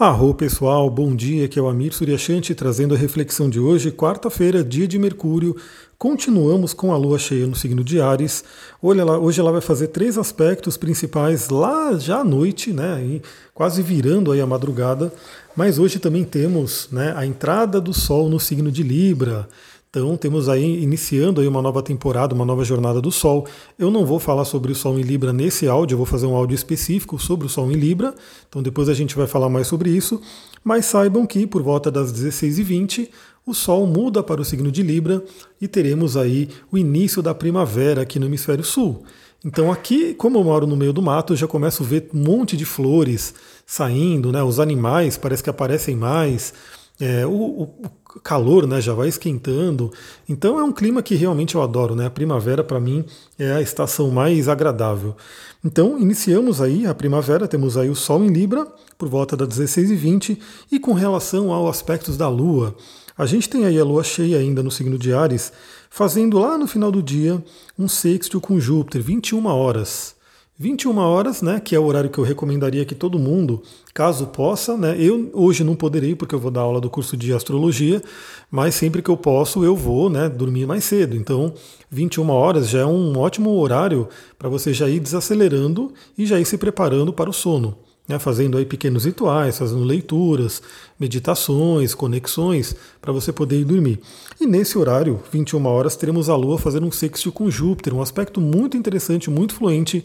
Arro pessoal, bom dia, aqui é o Amir Suryashanti trazendo a reflexão de hoje, quarta-feira, dia de Mercúrio. Continuamos com a lua cheia no signo de Ares. Olha lá, hoje ela vai fazer três aspectos principais lá já à noite, né? E quase virando aí a madrugada. Mas hoje também temos né, a entrada do Sol no signo de Libra. Então temos aí iniciando aí uma nova temporada, uma nova jornada do Sol. Eu não vou falar sobre o Sol em Libra nesse áudio, eu vou fazer um áudio específico sobre o Sol em Libra. Então depois a gente vai falar mais sobre isso. Mas saibam que por volta das 16h20 o Sol muda para o signo de Libra e teremos aí o início da primavera aqui no hemisfério sul. Então aqui, como eu moro no meio do mato, eu já começo a ver um monte de flores saindo, né? Os animais parece que aparecem mais. É, o, o, calor né, já vai esquentando. Então é um clima que realmente eu adoro. Né? A primavera, para mim, é a estação mais agradável. Então, iniciamos aí a primavera, temos aí o Sol em Libra, por volta das 16h20, e com relação aos aspectos da Lua, a gente tem aí a Lua cheia ainda no signo de Ares, fazendo lá no final do dia um sexto com Júpiter, 21 horas. 21 horas, né, que é o horário que eu recomendaria que todo mundo, caso possa, né, eu hoje não poderei porque eu vou dar aula do curso de astrologia, mas sempre que eu posso eu vou, né, dormir mais cedo. Então, 21 horas já é um ótimo horário para você já ir desacelerando e já ir se preparando para o sono, né, fazendo aí pequenos rituais, fazendo leituras, meditações, conexões para você poder ir dormir. E nesse horário, 21 horas, teremos a Lua fazendo um sexto com Júpiter, um aspecto muito interessante, muito fluente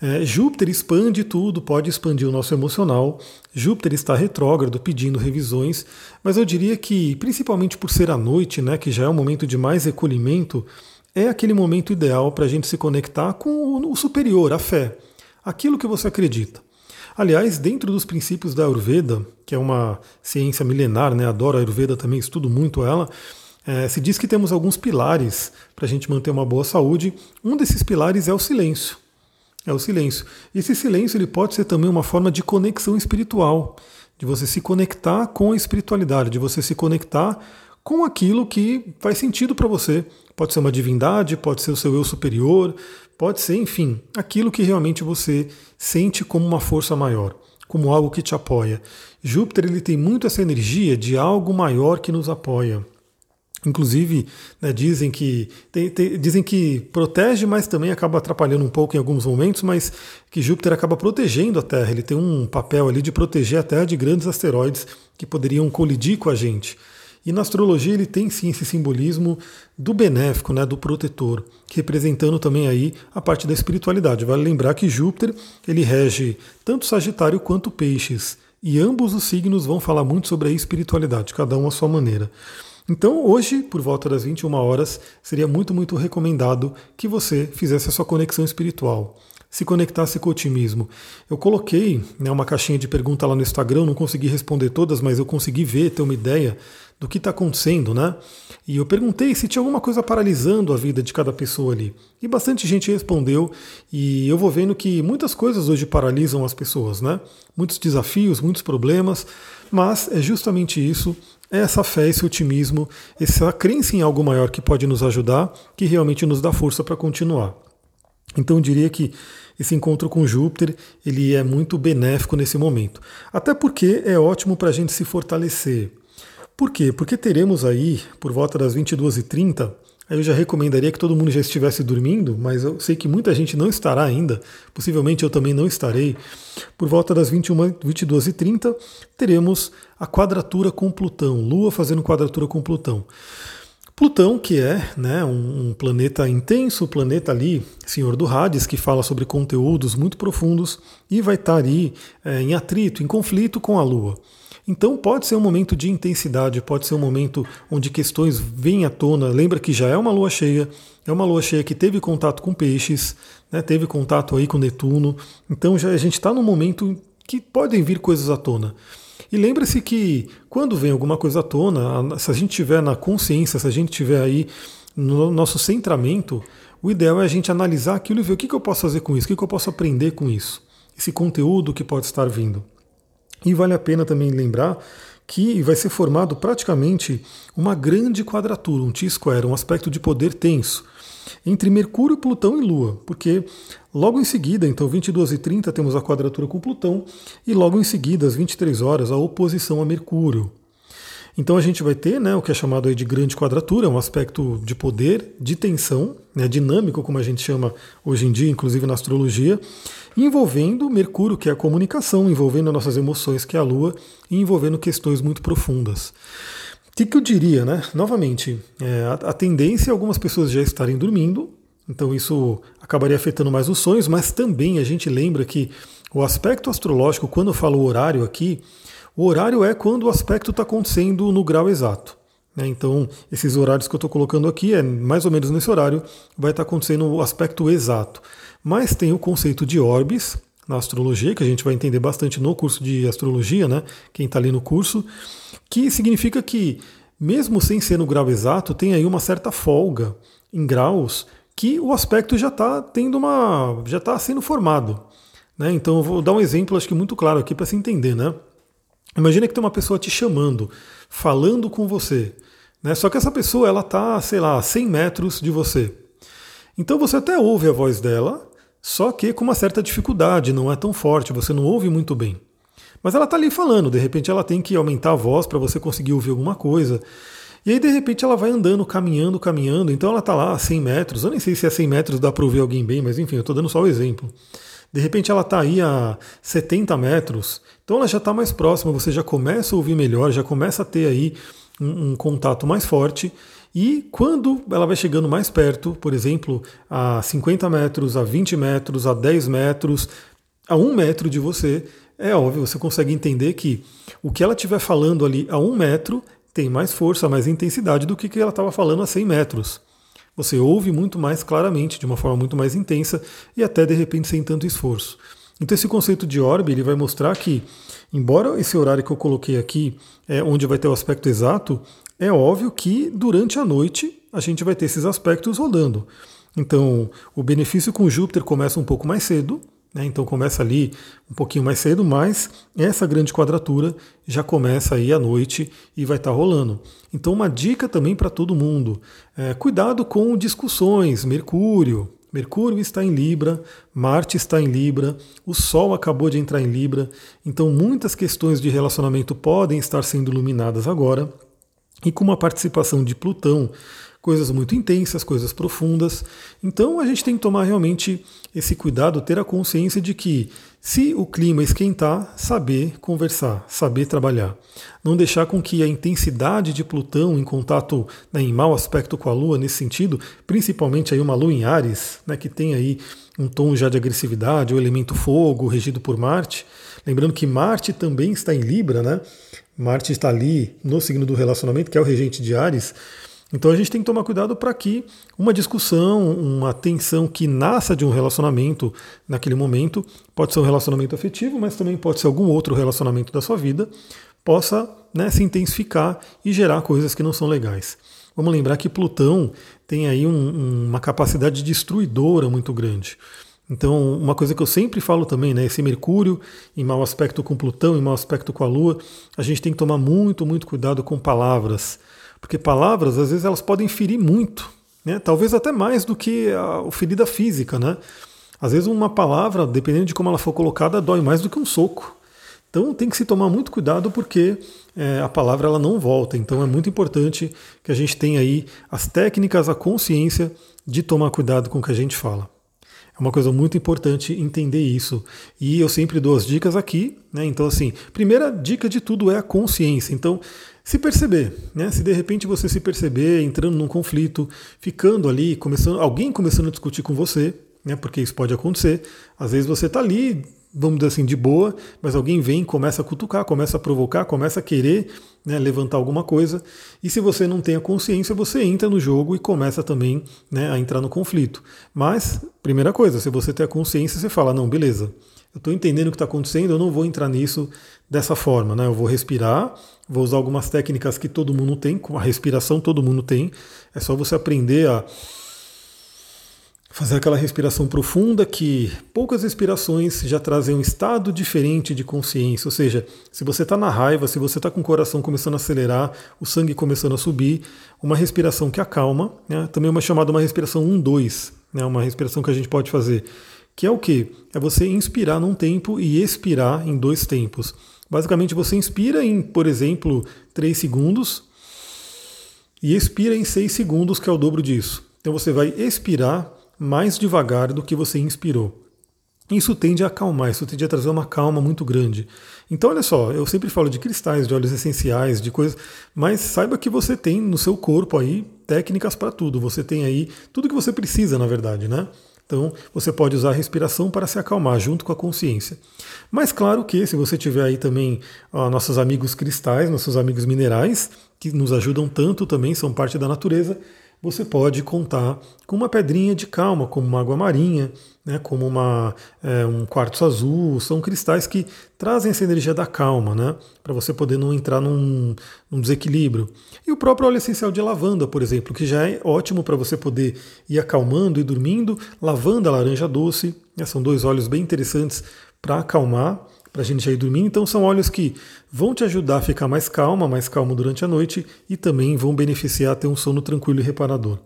é, Júpiter expande tudo, pode expandir o nosso emocional. Júpiter está retrógrado, pedindo revisões, mas eu diria que, principalmente por ser à noite, né, que já é um momento de mais recolhimento, é aquele momento ideal para a gente se conectar com o superior, a fé, aquilo que você acredita. Aliás, dentro dos princípios da Ayurveda, que é uma ciência milenar, né, adoro a Ayurveda também, estudo muito ela, é, se diz que temos alguns pilares para a gente manter uma boa saúde. Um desses pilares é o silêncio. É o silêncio. Esse silêncio ele pode ser também uma forma de conexão espiritual, de você se conectar com a espiritualidade, de você se conectar com aquilo que faz sentido para você. Pode ser uma divindade, pode ser o seu eu superior, pode ser, enfim, aquilo que realmente você sente como uma força maior, como algo que te apoia. Júpiter ele tem muito essa energia de algo maior que nos apoia. Inclusive, né, dizem, que, tem, tem, dizem que protege, mas também acaba atrapalhando um pouco em alguns momentos, mas que Júpiter acaba protegendo a Terra. Ele tem um papel ali de proteger a Terra de grandes asteroides que poderiam colidir com a gente. E na astrologia ele tem sim esse simbolismo do benéfico, né, do protetor, representando também aí a parte da espiritualidade. Vale lembrar que Júpiter ele rege tanto Sagitário quanto Peixes, e ambos os signos vão falar muito sobre a espiritualidade, cada um à sua maneira. Então, hoje, por volta das 21 horas, seria muito, muito recomendado que você fizesse a sua conexão espiritual, se conectasse com o otimismo. Eu coloquei né, uma caixinha de pergunta lá no Instagram, não consegui responder todas, mas eu consegui ver, ter uma ideia do que está acontecendo, né? E eu perguntei se tinha alguma coisa paralisando a vida de cada pessoa ali. E bastante gente respondeu, e eu vou vendo que muitas coisas hoje paralisam as pessoas, né? Muitos desafios, muitos problemas, mas é justamente isso é essa fé, esse otimismo, essa crença em algo maior que pode nos ajudar, que realmente nos dá força para continuar. Então eu diria que esse encontro com Júpiter ele é muito benéfico nesse momento. Até porque é ótimo para a gente se fortalecer. Por quê? Porque teremos aí, por volta das 22h30, Aí eu já recomendaria que todo mundo já estivesse dormindo, mas eu sei que muita gente não estará ainda, possivelmente eu também não estarei. Por volta das 21, 22 e 30 teremos a quadratura com Plutão, Lua fazendo quadratura com Plutão. Plutão, que é né, um, planeta intenso, planeta ali, Senhor do Hades, que fala sobre conteúdos muito profundos e vai estar ali é, em atrito, em conflito com a Lua. Então pode ser um momento de intensidade, pode ser um momento onde questões vêm à tona. Lembra que já é uma lua cheia, é uma lua cheia que teve contato com peixes, né, teve contato aí com Netuno. Então já a gente está num momento que podem vir coisas à tona. E lembre-se que quando vem alguma coisa à tona, se a gente tiver na consciência, se a gente tiver aí no nosso centramento, o ideal é a gente analisar aquilo e ver o que, eu posso fazer com isso, o que, que eu posso aprender com isso, esse conteúdo que pode estar vindo. E vale a pena também lembrar que vai ser formado praticamente uma grande quadratura, um T-square, um aspecto de poder tenso. Entre Mercúrio, Plutão e Lua, porque logo em seguida, então 22h30, temos a quadratura com Plutão, e logo em seguida, às 23 horas, a oposição a Mercúrio. Então a gente vai ter né, o que é chamado de grande quadratura, um aspecto de poder, de tensão, né, dinâmico, como a gente chama hoje em dia, inclusive na astrologia, envolvendo Mercúrio, que é a comunicação, envolvendo nossas emoções, que é a Lua, e envolvendo questões muito profundas. Que, que eu diria, né? Novamente, é, a, a tendência é algumas pessoas já estarem dormindo, então isso acabaria afetando mais os sonhos, mas também a gente lembra que o aspecto astrológico, quando eu falo horário aqui, o horário é quando o aspecto está acontecendo no grau exato. Né? Então, esses horários que eu estou colocando aqui é mais ou menos nesse horário, vai estar tá acontecendo o aspecto exato. Mas tem o conceito de orbes na astrologia, que a gente vai entender bastante no curso de astrologia, né? Quem está ali no curso, que significa que, mesmo sem ser no grau exato, tem aí uma certa folga em graus que o aspecto já está tendo uma. já está sendo formado. Né? Então eu vou dar um exemplo, acho que muito claro aqui para se entender, né? Imagina que tem uma pessoa te chamando, falando com você, né? Só que essa pessoa ela tá, sei lá, a 100 metros de você. Então você até ouve a voz dela, só que com uma certa dificuldade, não é tão forte, você não ouve muito bem. Mas ela está ali falando, de repente ela tem que aumentar a voz para você conseguir ouvir alguma coisa. E aí de repente ela vai andando, caminhando, caminhando, então ela está lá a 100 metros. Eu nem sei se a 100 metros dá para ouvir alguém bem, mas enfim, eu estou dando só o exemplo. De repente ela está aí a 70 metros, então ela já está mais próxima, você já começa a ouvir melhor, já começa a ter aí um, um contato mais forte. E quando ela vai chegando mais perto, por exemplo, a 50 metros, a 20 metros, a 10 metros, a 1 metro de você, é óbvio, você consegue entender que o que ela estiver falando ali a 1 metro tem mais força, mais intensidade do que que ela estava falando a 100 metros. Você ouve muito mais claramente, de uma forma muito mais intensa e até de repente sem tanto esforço. Então esse conceito de orbe ele vai mostrar que, embora esse horário que eu coloquei aqui, é onde vai ter o aspecto exato, é óbvio que durante a noite a gente vai ter esses aspectos rodando. Então o benefício com Júpiter começa um pouco mais cedo, né? Então começa ali um pouquinho mais cedo, mas essa grande quadratura já começa aí à noite e vai estar tá rolando. Então uma dica também para todo mundo: é, cuidado com discussões. Mercúrio, Mercúrio está em Libra, Marte está em Libra, o Sol acabou de entrar em Libra, então muitas questões de relacionamento podem estar sendo iluminadas agora. E com uma participação de Plutão coisas muito intensas, coisas profundas. Então a gente tem que tomar realmente esse cuidado, ter a consciência de que se o clima esquentar, saber conversar, saber trabalhar. Não deixar com que a intensidade de Plutão em contato, né, em mau aspecto com a Lua nesse sentido, principalmente aí uma Lua em Ares, né, que tem aí um tom já de agressividade, o elemento fogo, regido por Marte. Lembrando que Marte também está em Libra, né? Marte está ali no signo do relacionamento, que é o regente de Ares. Então a gente tem que tomar cuidado para que uma discussão, uma tensão que nasça de um relacionamento naquele momento, pode ser um relacionamento afetivo, mas também pode ser algum outro relacionamento da sua vida, possa né, se intensificar e gerar coisas que não são legais. Vamos lembrar que Plutão tem aí um, uma capacidade destruidora muito grande. Então, uma coisa que eu sempre falo também, né, esse Mercúrio em mau aspecto com Plutão, em mau aspecto com a Lua, a gente tem que tomar muito, muito cuidado com palavras. Porque palavras, às vezes, elas podem ferir muito, né? talvez até mais do que a ferida física. Né? Às vezes, uma palavra, dependendo de como ela for colocada, dói mais do que um soco. Então tem que se tomar muito cuidado porque é, a palavra ela não volta. Então é muito importante que a gente tenha aí as técnicas, a consciência de tomar cuidado com o que a gente fala. É uma coisa muito importante entender isso. E eu sempre dou as dicas aqui. Né? Então, assim, primeira dica de tudo é a consciência. Então, se perceber, né? Se de repente você se perceber entrando num conflito, ficando ali, começando, alguém começando a discutir com você, né? Porque isso pode acontecer. Às vezes você está ali, vamos dizer assim, de boa, mas alguém vem, começa a cutucar, começa a provocar, começa a querer né, levantar alguma coisa. E se você não tem a consciência, você entra no jogo e começa também né, a entrar no conflito. Mas, primeira coisa, se você tem a consciência, você fala, não, beleza, eu estou entendendo o que está acontecendo, eu não vou entrar nisso dessa forma, né? Eu vou respirar, vou usar algumas técnicas que todo mundo tem, a respiração todo mundo tem. É só você aprender a Fazer aquela respiração profunda que poucas respirações já trazem um estado diferente de consciência. Ou seja, se você está na raiva, se você está com o coração começando a acelerar, o sangue começando a subir, uma respiração que acalma, né? também uma chamada uma respiração 1-2, né? uma respiração que a gente pode fazer, que é o que? É você inspirar num tempo e expirar em dois tempos. Basicamente, você inspira em, por exemplo, 3 segundos e expira em 6 segundos, que é o dobro disso. Então você vai expirar mais devagar do que você inspirou. Isso tende a acalmar, isso tende a trazer uma calma muito grande. Então, olha só, eu sempre falo de cristais, de óleos essenciais, de coisas, mas saiba que você tem no seu corpo aí técnicas para tudo. Você tem aí tudo que você precisa, na verdade, né? Então, você pode usar a respiração para se acalmar junto com a consciência. Mas claro que se você tiver aí também ó, nossos amigos cristais, nossos amigos minerais, que nos ajudam tanto também, são parte da natureza, você pode contar com uma pedrinha de calma, como uma água marinha, né, como uma, é, um quartzo azul, são cristais que trazem essa energia da calma, né, para você poder não entrar num, num, desequilíbrio. E o próprio óleo essencial de lavanda, por exemplo, que já é ótimo para você poder ir acalmando e dormindo. Lavanda, laranja doce, né, são dois óleos bem interessantes para acalmar para a gente ir dormir. Então são óleos que vão te ajudar a ficar mais calma, mais calmo durante a noite e também vão beneficiar ter um sono tranquilo e reparador.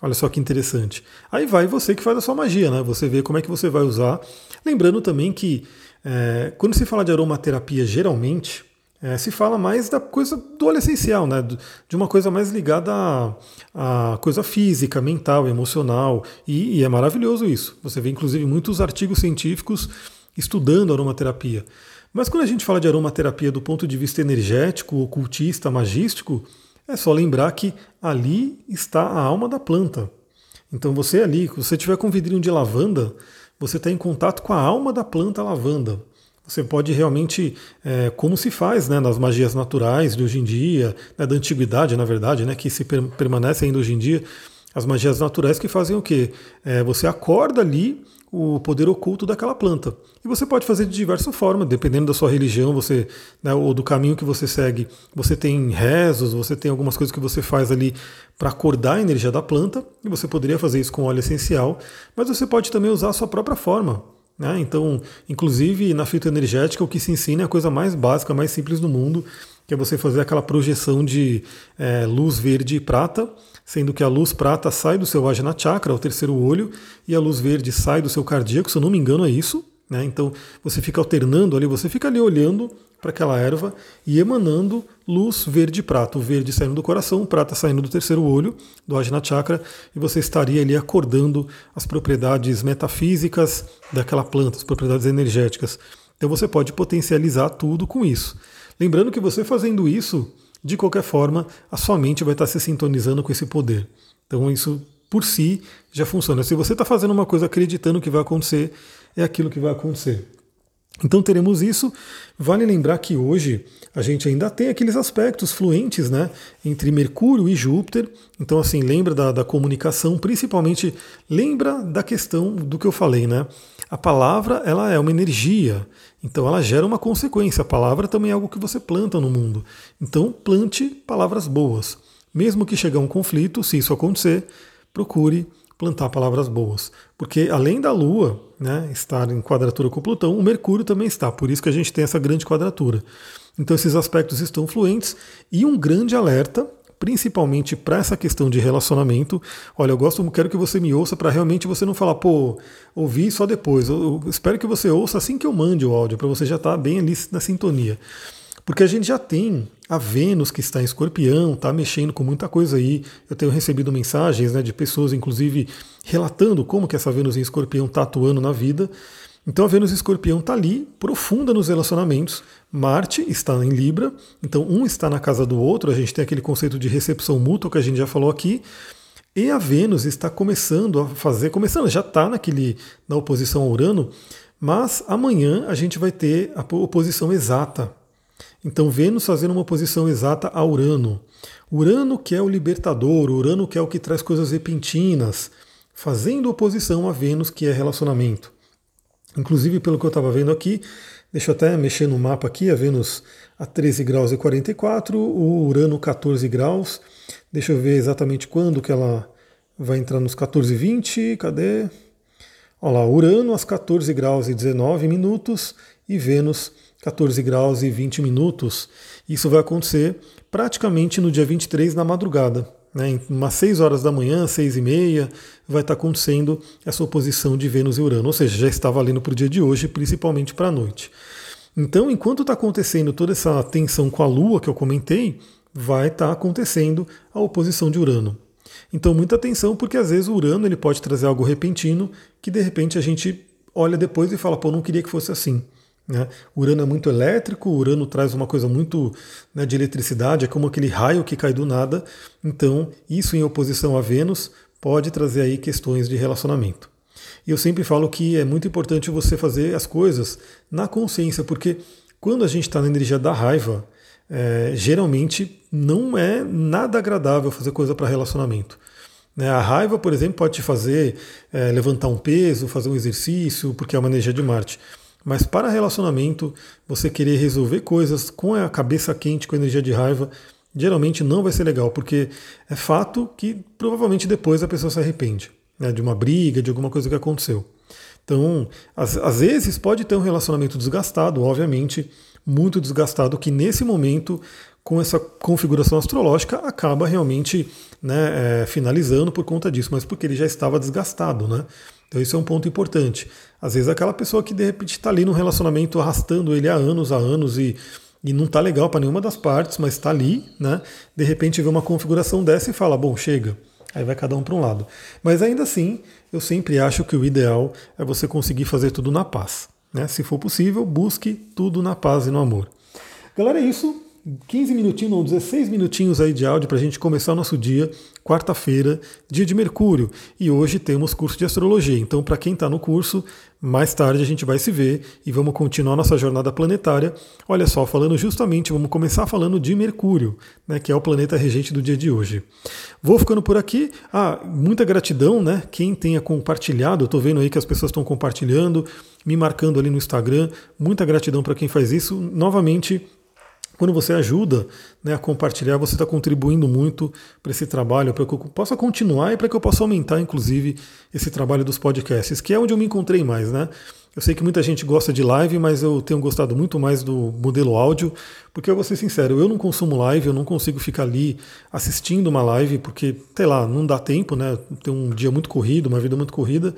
Olha só que interessante. Aí vai você que faz a sua magia, né? Você vê como é que você vai usar. Lembrando também que é, quando se fala de aromaterapia, geralmente é, se fala mais da coisa do óleo essencial, né? De uma coisa mais ligada à, à coisa física, mental, emocional. E, e é maravilhoso isso. Você vê inclusive muitos artigos científicos estudando aromaterapia. Mas quando a gente fala de aromaterapia do ponto de vista energético, ocultista, magístico, é só lembrar que ali está a alma da planta. Então você ali, se você tiver com um vidrinho de lavanda, você está em contato com a alma da planta lavanda. Você pode realmente, é, como se faz né, nas magias naturais de hoje em dia, né, da antiguidade, na verdade, né, que se per permanece ainda hoje em dia, as magias naturais que fazem o quê? É, você acorda ali o poder oculto daquela planta. E você pode fazer de diversas formas, dependendo da sua religião, você né, ou do caminho que você segue. Você tem rezos, você tem algumas coisas que você faz ali para acordar a energia da planta, e você poderia fazer isso com óleo essencial, mas você pode também usar a sua própria forma. Né? Então, inclusive na fitoenergética, o que se ensina é a coisa mais básica, mais simples do mundo, que é você fazer aquela projeção de é, luz verde e prata sendo que a luz prata sai do seu Ajna Chakra, o terceiro olho, e a luz verde sai do seu cardíaco, se eu não me engano é isso. Né? Então você fica alternando ali, você fica ali olhando para aquela erva e emanando luz verde e prata, o verde saindo do coração, o prata saindo do terceiro olho, do Ajna Chakra, e você estaria ali acordando as propriedades metafísicas daquela planta, as propriedades energéticas. Então você pode potencializar tudo com isso. Lembrando que você fazendo isso, de qualquer forma, a sua mente vai estar se sintonizando com esse poder. Então isso por si já funciona. Se você está fazendo uma coisa acreditando que vai acontecer, é aquilo que vai acontecer. Então teremos isso. Vale lembrar que hoje a gente ainda tem aqueles aspectos fluentes né, entre Mercúrio e Júpiter. Então, assim, lembra da, da comunicação, principalmente lembra da questão do que eu falei, né? A palavra ela é uma energia, então ela gera uma consequência. A palavra também é algo que você planta no mundo. Então plante palavras boas. Mesmo que chegar um conflito, se isso acontecer, procure plantar palavras boas. Porque além da Lua né, estar em quadratura com Plutão, o Mercúrio também está. Por isso que a gente tem essa grande quadratura. Então esses aspectos estão fluentes e um grande alerta principalmente para essa questão de relacionamento. Olha, eu gosto, quero que você me ouça para realmente você não falar, pô, ouvi só depois. Eu, eu, espero que você ouça assim que eu mande o áudio, para você já estar tá bem ali na sintonia. Porque a gente já tem a Vênus que está em escorpião, está mexendo com muita coisa aí. Eu tenho recebido mensagens né, de pessoas, inclusive, relatando como que essa Vênus em escorpião está atuando na vida. Então a Vênus Escorpião está ali, profunda nos relacionamentos. Marte está em Libra, então um está na casa do outro. A gente tem aquele conceito de recepção mútua que a gente já falou aqui. E a Vênus está começando a fazer, começando, já está naquele na oposição a Urano, mas amanhã a gente vai ter a oposição exata. Então Vênus fazendo uma oposição exata a Urano. Urano que é o libertador, Urano que é o que traz coisas repentinas, fazendo oposição a Vênus que é relacionamento. Inclusive, pelo que eu estava vendo aqui, deixa eu até mexer no mapa aqui, a Vênus a 13 graus e 44, o Urano 14 graus. Deixa eu ver exatamente quando que ela vai entrar nos 14h20, cadê? Olha lá, Urano às 14 graus e 19 minutos e Vênus 14 graus e 20 minutos. Isso vai acontecer praticamente no dia 23 na madrugada. Né, em umas 6 horas da manhã, 6 e meia, vai estar acontecendo essa oposição de Vênus e Urano, ou seja, já está valendo para o dia de hoje, principalmente para a noite. Então, enquanto está acontecendo toda essa tensão com a Lua que eu comentei, vai estar acontecendo a oposição de Urano. Então, muita atenção, porque às vezes o Urano ele pode trazer algo repentino que de repente a gente olha depois e fala, pô, não queria que fosse assim. Né? Urano é muito elétrico, Urano traz uma coisa muito né, de eletricidade, é como aquele raio que cai do nada. Então, isso em oposição a Vênus pode trazer aí questões de relacionamento. E eu sempre falo que é muito importante você fazer as coisas na consciência, porque quando a gente está na energia da raiva, é, geralmente não é nada agradável fazer coisa para relacionamento. Né? A raiva, por exemplo, pode te fazer é, levantar um peso, fazer um exercício, porque é uma energia de Marte. Mas para relacionamento, você querer resolver coisas com a cabeça quente, com energia de raiva, geralmente não vai ser legal, porque é fato que provavelmente depois a pessoa se arrepende né, de uma briga, de alguma coisa que aconteceu. Então, às, às vezes pode ter um relacionamento desgastado, obviamente, muito desgastado, que nesse momento, com essa configuração astrológica, acaba realmente né, é, finalizando por conta disso, mas porque ele já estava desgastado, né? Então isso é um ponto importante. Às vezes aquela pessoa que de repente está ali num relacionamento arrastando ele há anos, há anos e, e não está legal para nenhuma das partes, mas está ali, né? De repente vê uma configuração dessa e fala, bom, chega. Aí vai cada um para um lado. Mas ainda assim, eu sempre acho que o ideal é você conseguir fazer tudo na paz. Né? Se for possível, busque tudo na paz e no amor. Galera, é isso. 15 minutinhos, não, 16 minutinhos aí de áudio para a gente começar o nosso dia, quarta-feira, dia de Mercúrio. E hoje temos curso de astrologia. Então, para quem está no curso, mais tarde a gente vai se ver e vamos continuar nossa jornada planetária. Olha só, falando justamente, vamos começar falando de Mercúrio, né, que é o planeta regente do dia de hoje. Vou ficando por aqui. Ah, muita gratidão, né? Quem tenha compartilhado, estou vendo aí que as pessoas estão compartilhando, me marcando ali no Instagram. Muita gratidão para quem faz isso. Novamente, quando você ajuda né, a compartilhar, você está contribuindo muito para esse trabalho, para que eu possa continuar e para que eu possa aumentar, inclusive, esse trabalho dos podcasts, que é onde eu me encontrei mais, né? Eu sei que muita gente gosta de live, mas eu tenho gostado muito mais do modelo áudio, porque eu vou ser sincero, eu não consumo live, eu não consigo ficar ali assistindo uma live, porque, sei lá, não dá tempo, né? Tem um dia muito corrido, uma vida muito corrida,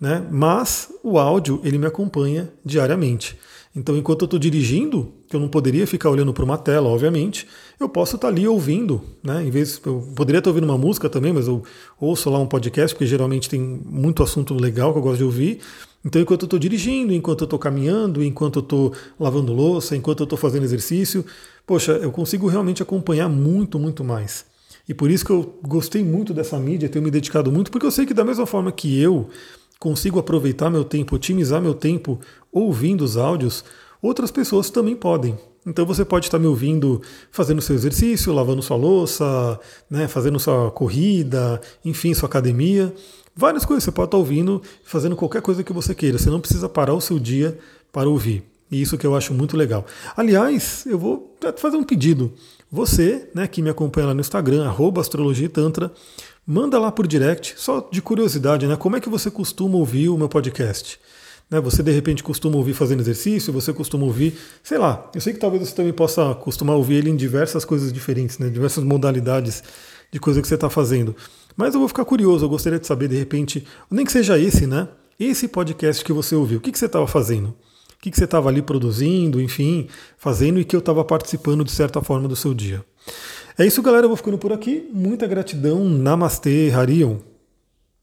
né? Mas o áudio, ele me acompanha diariamente. Então, enquanto eu estou dirigindo, que eu não poderia ficar olhando para uma tela, obviamente, eu posso estar tá ali ouvindo, né? Em vez, eu poderia estar ouvindo uma música também, mas eu ouço lá um podcast, porque geralmente tem muito assunto legal que eu gosto de ouvir. Então, enquanto eu estou dirigindo, enquanto eu estou caminhando, enquanto eu estou lavando louça, enquanto eu estou fazendo exercício, poxa, eu consigo realmente acompanhar muito, muito mais. E por isso que eu gostei muito dessa mídia, tenho me dedicado muito, porque eu sei que da mesma forma que eu consigo aproveitar meu tempo, otimizar meu tempo ouvindo os áudios, outras pessoas também podem. Então você pode estar me ouvindo fazendo seu exercício, lavando sua louça, né, fazendo sua corrida, enfim, sua academia. Várias coisas você pode estar ouvindo, fazendo qualquer coisa que você queira. Você não precisa parar o seu dia para ouvir. E isso que eu acho muito legal. Aliás, eu vou fazer um pedido. Você, né, que me acompanha lá no Instagram, astrologia tantra, manda lá por direct, só de curiosidade, né? Como é que você costuma ouvir o meu podcast? Né, você de repente costuma ouvir fazendo exercício, você costuma ouvir, sei lá, eu sei que talvez você também possa costumar ouvir ele em diversas coisas diferentes, né, diversas modalidades de coisa que você está fazendo. Mas eu vou ficar curioso, eu gostaria de saber de repente, nem que seja esse, né? Esse podcast que você ouviu, o que, que você estava fazendo? O que, que você estava ali produzindo, enfim, fazendo e que eu estava participando de certa forma do seu dia. É isso, galera. Eu vou ficando por aqui. Muita gratidão. Namastê, Harion.